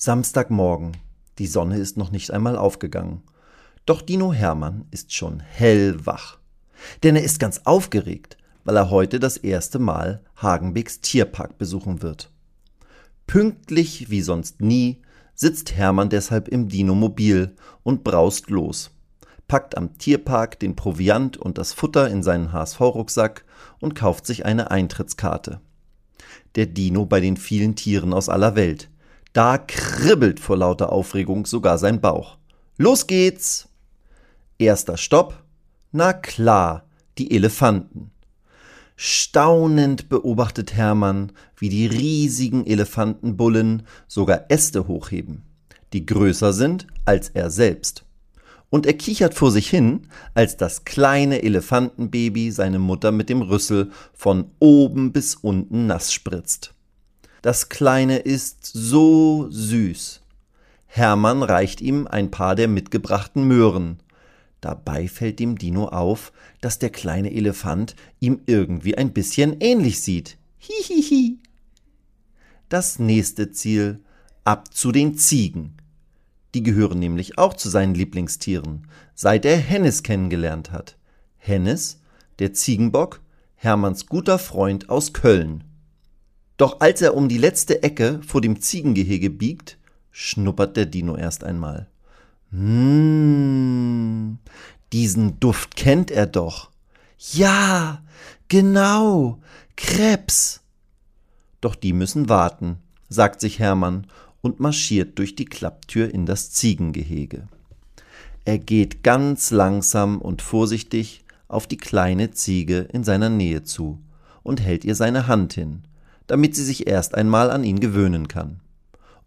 Samstagmorgen. Die Sonne ist noch nicht einmal aufgegangen. Doch Dino Hermann ist schon hellwach. Denn er ist ganz aufgeregt, weil er heute das erste Mal Hagenbecks Tierpark besuchen wird. Pünktlich wie sonst nie sitzt Hermann deshalb im Dinomobil und braust los, packt am Tierpark den Proviant und das Futter in seinen HSV-Rucksack und kauft sich eine Eintrittskarte. Der Dino bei den vielen Tieren aus aller Welt, da kribbelt vor lauter Aufregung sogar sein Bauch. Los geht's! Erster Stopp. Na klar, die Elefanten. Staunend beobachtet Hermann, wie die riesigen Elefantenbullen sogar Äste hochheben, die größer sind als er selbst. Und er kichert vor sich hin, als das kleine Elefantenbaby seine Mutter mit dem Rüssel von oben bis unten nass spritzt. Das Kleine ist so süß. Hermann reicht ihm ein paar der mitgebrachten Möhren. Dabei fällt dem Dino auf, dass der kleine Elefant ihm irgendwie ein bisschen ähnlich sieht. Hihihi. Das nächste Ziel ab zu den Ziegen. Die gehören nämlich auch zu seinen Lieblingstieren, seit er Hennes kennengelernt hat. Hennes, der Ziegenbock, Hermanns guter Freund aus Köln. Doch als er um die letzte Ecke vor dem Ziegengehege biegt, schnuppert der Dino erst einmal. Mmh, diesen Duft kennt er doch. Ja, genau, Krebs. Doch die müssen warten, sagt sich Hermann und marschiert durch die Klapptür in das Ziegengehege. Er geht ganz langsam und vorsichtig auf die kleine Ziege in seiner Nähe zu und hält ihr seine Hand hin, damit sie sich erst einmal an ihn gewöhnen kann.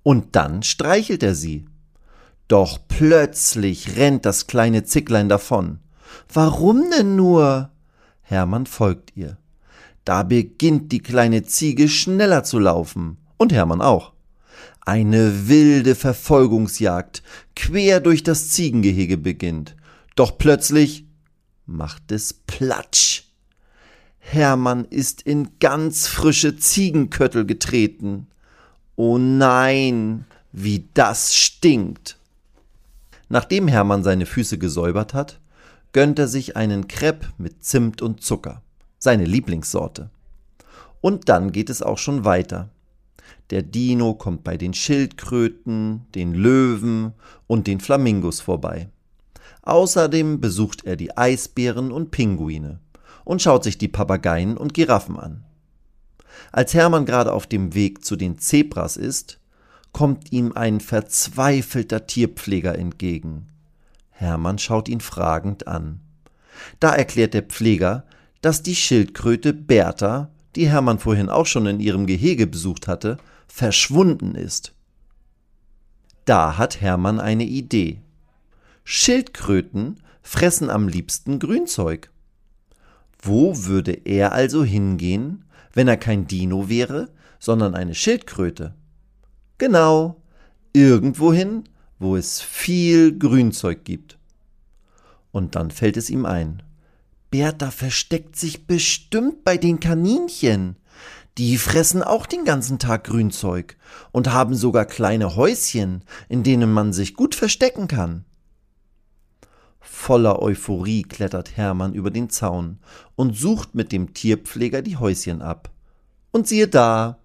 Und dann streichelt er sie. Doch plötzlich rennt das kleine Zicklein davon. Warum denn nur? Hermann folgt ihr. Da beginnt die kleine Ziege schneller zu laufen. Und Hermann auch. Eine wilde Verfolgungsjagd quer durch das Ziegengehege beginnt. Doch plötzlich macht es Platsch. Hermann ist in ganz frische Ziegenköttel getreten. Oh nein, wie das stinkt. Nachdem Hermann seine Füße gesäubert hat, gönnt er sich einen Crepe mit Zimt und Zucker, seine Lieblingssorte. Und dann geht es auch schon weiter. Der Dino kommt bei den Schildkröten, den Löwen und den Flamingos vorbei. Außerdem besucht er die Eisbären und Pinguine und schaut sich die Papageien und Giraffen an. Als Hermann gerade auf dem Weg zu den Zebras ist, kommt ihm ein verzweifelter Tierpfleger entgegen. Hermann schaut ihn fragend an. Da erklärt der Pfleger, dass die Schildkröte Bertha, die Hermann vorhin auch schon in ihrem Gehege besucht hatte, verschwunden ist. Da hat Hermann eine Idee. Schildkröten fressen am liebsten Grünzeug. Wo würde er also hingehen, wenn er kein Dino wäre, sondern eine Schildkröte? Genau, irgendwohin, wo es viel Grünzeug gibt. Und dann fällt es ihm ein. Bertha versteckt sich bestimmt bei den Kaninchen. Die fressen auch den ganzen Tag Grünzeug und haben sogar kleine Häuschen, in denen man sich gut verstecken kann. Voller Euphorie klettert Hermann über den Zaun und sucht mit dem Tierpfleger die Häuschen ab. Und siehe da,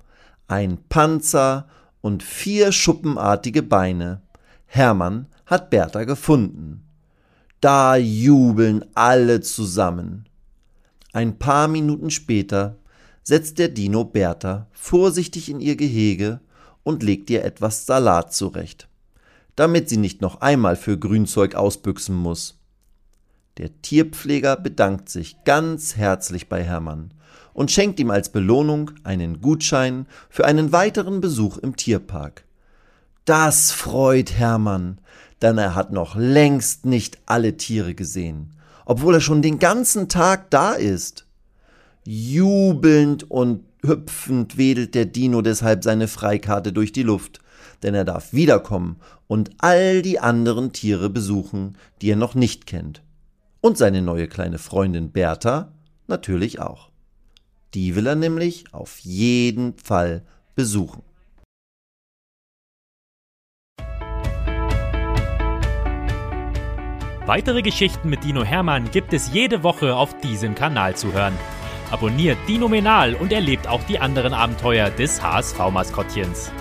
ein Panzer und vier schuppenartige Beine. Hermann hat Bertha gefunden. Da jubeln alle zusammen. Ein paar Minuten später setzt der Dino Bertha vorsichtig in ihr Gehege und legt ihr etwas Salat zurecht damit sie nicht noch einmal für Grünzeug ausbüchsen muss. Der Tierpfleger bedankt sich ganz herzlich bei Hermann und schenkt ihm als Belohnung einen Gutschein für einen weiteren Besuch im Tierpark, Das freut Hermann, denn er hat noch längst nicht alle Tiere gesehen, obwohl er schon den ganzen Tag da ist. Jubelnd und hüpfend wedelt der Dino deshalb seine Freikarte durch die Luft, denn er darf wiederkommen und all die anderen Tiere besuchen, die er noch nicht kennt. Und seine neue kleine Freundin Bertha natürlich auch. Die will er nämlich auf jeden Fall besuchen. Weitere Geschichten mit Dino Hermann gibt es jede Woche auf diesem Kanal zu hören. Abonniert Dino Menal und erlebt auch die anderen Abenteuer des HSV-Maskottchens.